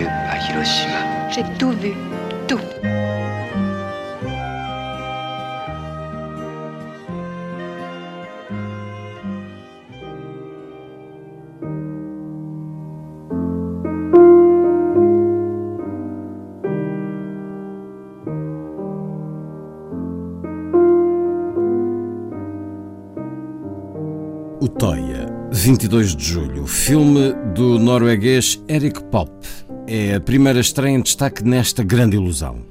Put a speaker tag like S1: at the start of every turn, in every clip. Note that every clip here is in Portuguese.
S1: Vu à Hiroshima.
S2: J'ai tout vu, tout.
S3: O Toia, 22 de julho, filme do norueguês Eric Pop. É a primeira estreia em destaque nesta grande ilusão.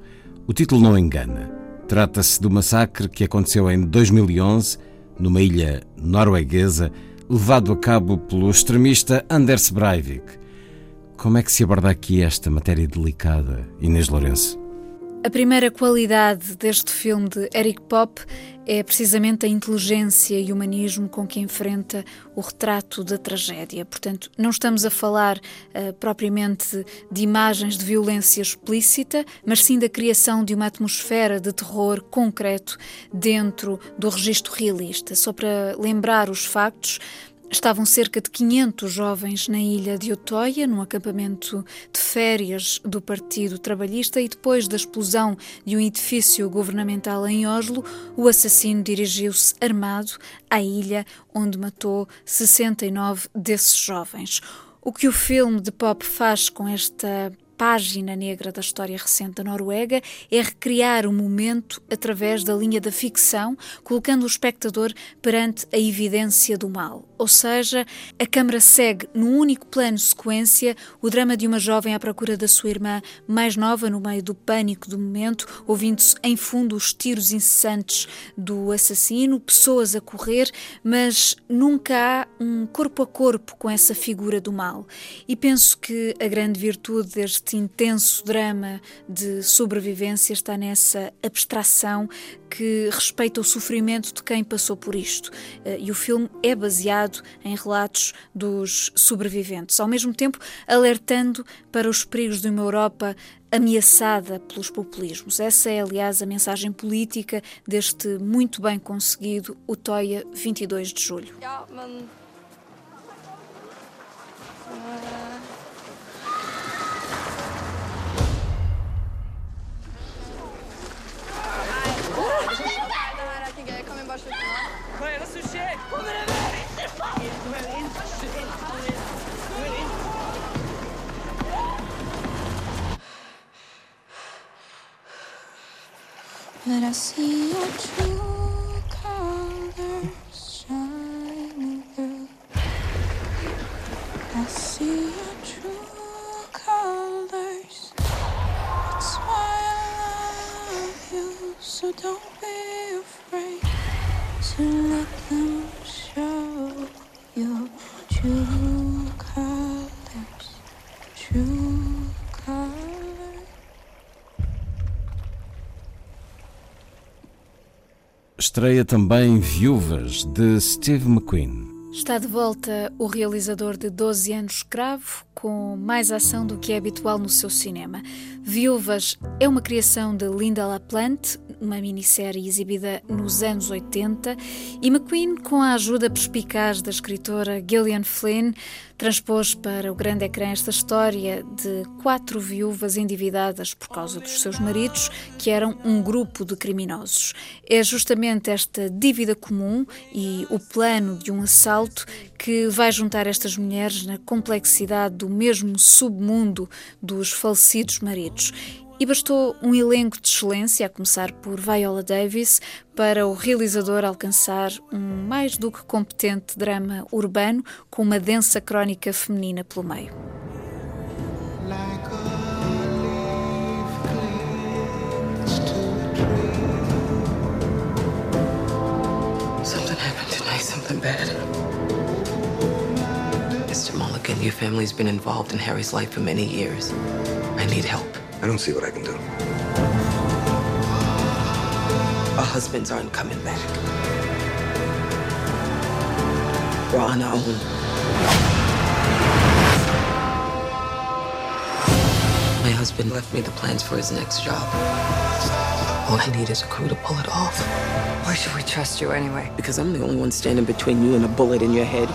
S3: O título não engana. Trata-se do massacre que aconteceu em 2011, numa ilha norueguesa, levado a cabo pelo extremista Anders Breivik. Como é que se aborda aqui esta matéria delicada, Inês Lourenço?
S4: A primeira qualidade deste filme de Eric Pop é precisamente a inteligência e humanismo com que enfrenta o retrato da tragédia. Portanto, não estamos a falar uh, propriamente de imagens de violência explícita, mas sim da criação de uma atmosfera de terror concreto dentro do registro realista. Só para lembrar os factos, Estavam cerca de 500 jovens na ilha de Utoia, num acampamento de férias do Partido Trabalhista, e depois da explosão de um edifício governamental em Oslo, o assassino dirigiu-se armado à ilha, onde matou 69 desses jovens. O que o filme de pop faz com esta página negra da história recente da Noruega é recriar o momento através da linha da ficção, colocando o espectador perante a evidência do mal. Ou seja, a câmara segue num único plano sequência o drama de uma jovem à procura da sua irmã mais nova no meio do pânico do momento, ouvindo-se em fundo os tiros incessantes do assassino, pessoas a correr, mas nunca há um corpo a corpo com essa figura do mal. E penso que a grande virtude deste intenso drama de sobrevivência está nessa abstração que respeita o sofrimento de quem passou por isto. E o filme é baseado em relatos dos sobreviventes, ao mesmo tempo alertando para os perigos de uma Europa ameaçada pelos populismos. Essa é, aliás, a mensagem política deste muito bem conseguido Utoia 22 de julho.
S2: Ja, I see your true colors shining through. I see your true colors. That's why I love you. So don't be afraid to let them
S3: Estreia também Viúvas, de Steve McQueen.
S4: Está de volta o realizador de 12 anos escravo, com mais ação do que é habitual no seu cinema. Viúvas é uma criação de Linda LaPlante, uma minissérie exibida nos anos 80, e McQueen, com a ajuda perspicaz da escritora Gillian Flynn, transpôs para o grande ecrã esta história de quatro viúvas endividadas por causa dos seus maridos, que eram um grupo de criminosos. É justamente esta dívida comum e o plano de um assalto que vai juntar estas mulheres na complexidade do mesmo submundo dos falecidos maridos. E bastou um elenco de excelência, a começar por Viola Davis, para o realizador alcançar um mais do que competente drama urbano com uma densa crónica feminina pelo meio.
S5: Tonight, something bad.
S6: And your family's been involved in Harry's life for many years. I need help.
S1: I don't see what I can do.
S6: Our husbands aren't coming back. We're on our own. My husband left me the plans for his next job. All I need is a crew to pull it off.
S7: Why should we trust you anyway?
S6: Because I'm the only one standing between you and a bullet in your head.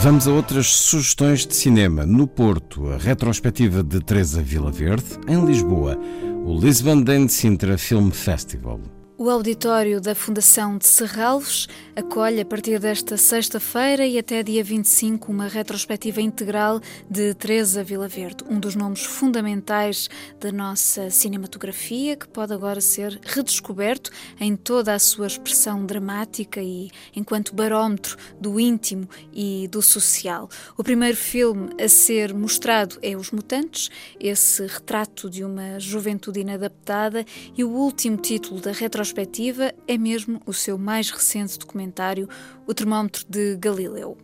S3: Vamos a outras sugestões de cinema. No Porto, a retrospectiva de Teresa Vila Verde. Em Lisboa, o Lisbon Dance Sintra Film Festival.
S4: O auditório da Fundação de Serralves acolhe a partir desta sexta-feira e até dia 25 uma retrospectiva integral de Teresa Vilaverde, um dos nomes fundamentais da nossa cinematografia que pode agora ser redescoberto em toda a sua expressão dramática e enquanto barómetro do íntimo e do social. O primeiro filme a ser mostrado é Os Mutantes, esse retrato de uma juventude inadaptada, e o último título da retrospectiva é mesmo o seu mais recente documentário, O Termómetro de Galileu.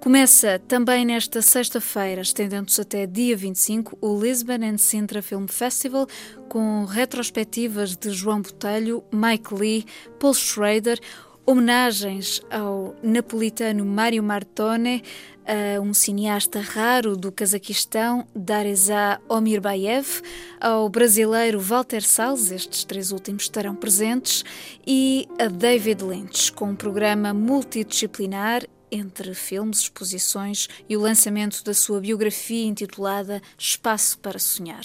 S4: Começa também nesta sexta-feira, estendendo-se até dia 25, o Lisbon and Sintra Film Festival, com retrospectivas de João Botelho, Mike Lee, Paul Schrader, homenagens ao napolitano Mário Martone, a um cineasta raro do Cazaquistão, Dareza Omirbayev, ao brasileiro Walter Salles, estes três últimos estarão presentes, e a David Lynch, com um programa multidisciplinar entre filmes, exposições e o lançamento da sua biografia intitulada Espaço para Sonhar.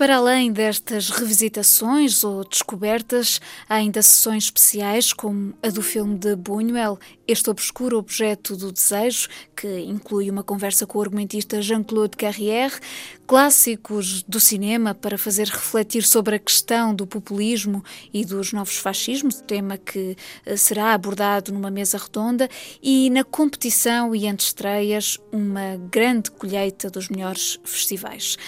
S4: Para além destas revisitações ou descobertas, há ainda sessões especiais, como a do filme de Buñuel, Este Obscuro Objeto do Desejo, que inclui uma conversa com o argumentista Jean-Claude Carrière, clássicos do cinema para fazer refletir sobre a questão do populismo e dos novos fascismos, tema que eh, será abordado numa mesa redonda, e na competição e antestreias, uma grande colheita dos melhores festivais.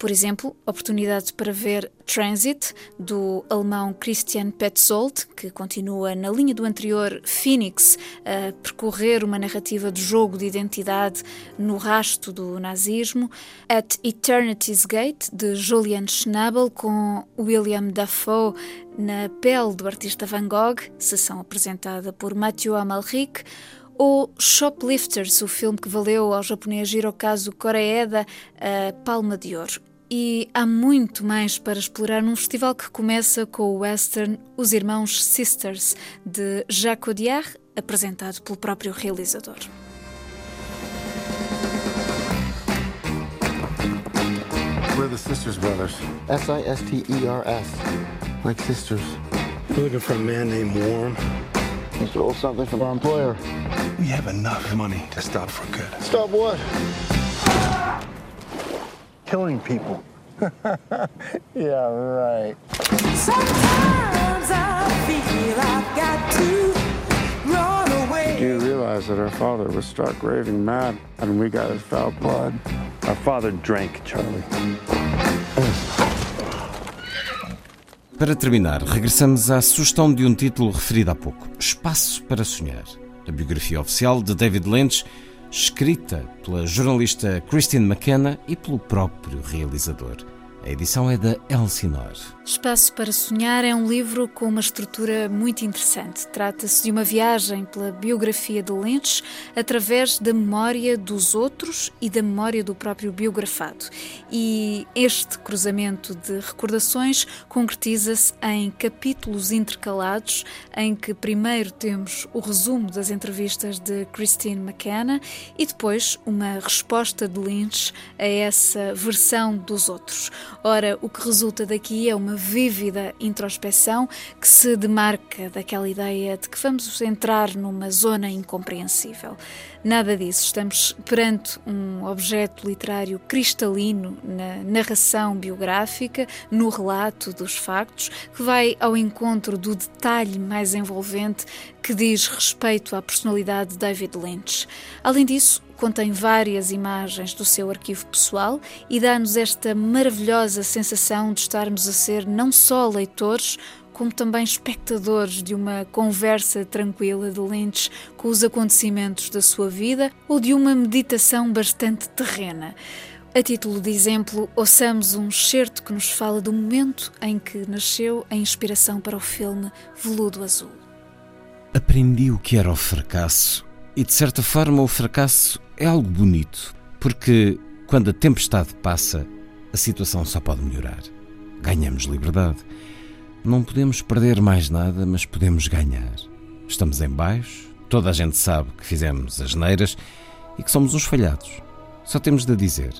S4: Por exemplo, oportunidade para ver Transit, do alemão Christian Petzold, que continua na linha do anterior Phoenix, a percorrer uma narrativa de jogo de identidade no rasto do nazismo. At Eternity's Gate, de Julian Schnabel, com William Dafoe na pele do artista Van Gogh, sessão apresentada por Mathieu Amalric ou Shoplifters, o filme que valeu ao japonês Hirokazu Koreeda a Palma de Ouro. E há muito mais para explorar num festival que começa com o western Os Irmãos Sisters, de Jacques Audiard, apresentado pelo próprio realizador.
S8: We're the Sisters Brothers. S-I-S-T-E-R-S. Like sisters.
S9: We're looking for a man named Warm.
S8: He stole something from our employer.
S9: We have enough money to stop for good.
S8: Stop what?
S9: Killing people.
S8: yeah, right.
S5: Sometimes I feel I've got to run away.
S8: Do you realize that our father was stark raving mad and we got his foul blood?
S9: Our father drank, Charlie.
S3: Para terminar, regressamos à sugestão de um título referido há pouco: Espaço para Sonhar. A biografia oficial de David Lynch escrita pela jornalista Christine McKenna e pelo próprio realizador. A edição é da Elsinore.
S4: Espaço para Sonhar é um livro com uma estrutura muito interessante. Trata-se de uma viagem pela biografia de Lynch através da memória dos outros e da memória do próprio biografado. E este cruzamento de recordações concretiza-se em capítulos intercalados em que primeiro temos o resumo das entrevistas de Christine McKenna e depois uma resposta de Lynch a essa versão dos outros. Ora, o que resulta daqui é uma vívida introspeção que se demarca daquela ideia de que vamos entrar numa zona incompreensível. Nada disso, estamos perante um objeto literário cristalino na narração biográfica, no relato dos factos, que vai ao encontro do detalhe mais envolvente que diz respeito à personalidade de David Lynch. Além disso, contém várias imagens do seu arquivo pessoal e dá-nos esta maravilhosa sensação de estarmos a ser não só leitores, como também espectadores de uma conversa tranquila de Lynch com os acontecimentos da sua vida ou de uma meditação bastante terrena. A título de exemplo, ouçamos um excerto que nos fala do momento em que nasceu a inspiração para o filme Veludo Azul.
S3: Aprendi o que era o fracasso e, de certa forma, o fracasso é algo bonito, porque quando a tempestade passa, a situação só pode melhorar. Ganhamos liberdade. Não podemos perder mais nada, mas podemos ganhar. Estamos em baixo, toda a gente sabe que fizemos as neiras e que somos uns falhados. Só temos de dizer: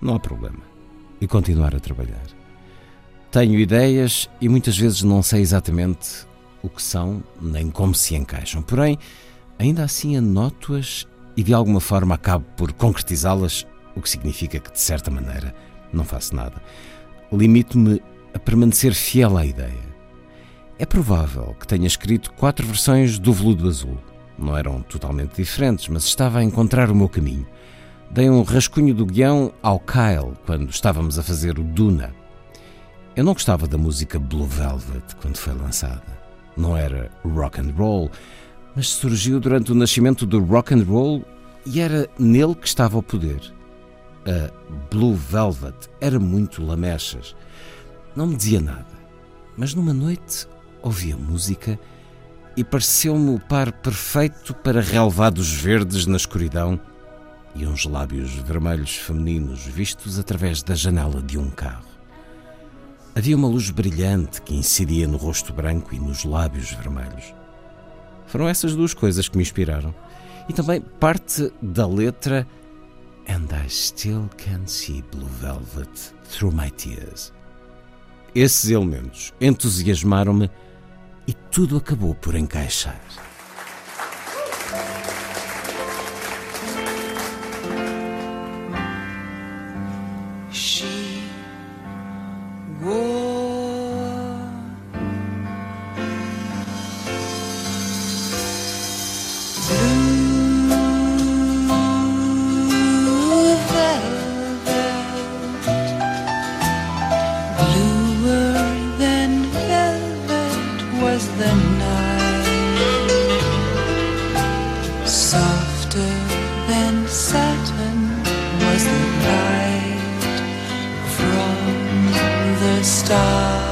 S3: não há problema. E continuar a trabalhar. Tenho ideias e muitas vezes não sei exatamente o que são nem como se encaixam. Porém, ainda assim anoto-as e de alguma forma acabo por concretizá-las, o que significa que, de certa maneira, não faço nada. Limito-me a permanecer fiel à ideia. É provável que tenha escrito quatro versões do Veludo Azul. Não eram totalmente diferentes, mas estava a encontrar o meu caminho. Dei um rascunho do guião ao Kyle quando estávamos a fazer o Duna. Eu não gostava da música Blue Velvet quando foi lançada. Não era rock and roll, mas surgiu durante o nascimento do rock and roll e era nele que estava o poder. A Blue Velvet era muito lamechas. Não me dizia nada, mas numa noite ouvi a música e pareceu-me o par perfeito para relevados verdes na escuridão e uns lábios vermelhos femininos vistos através da janela de um carro. Havia uma luz brilhante que incidia no rosto branco e nos lábios vermelhos. Foram essas duas coisas que me inspiraram. E também parte da letra And I still can see blue velvet through my tears. Esses elementos entusiasmaram-me e tudo acabou por encaixar. Stop.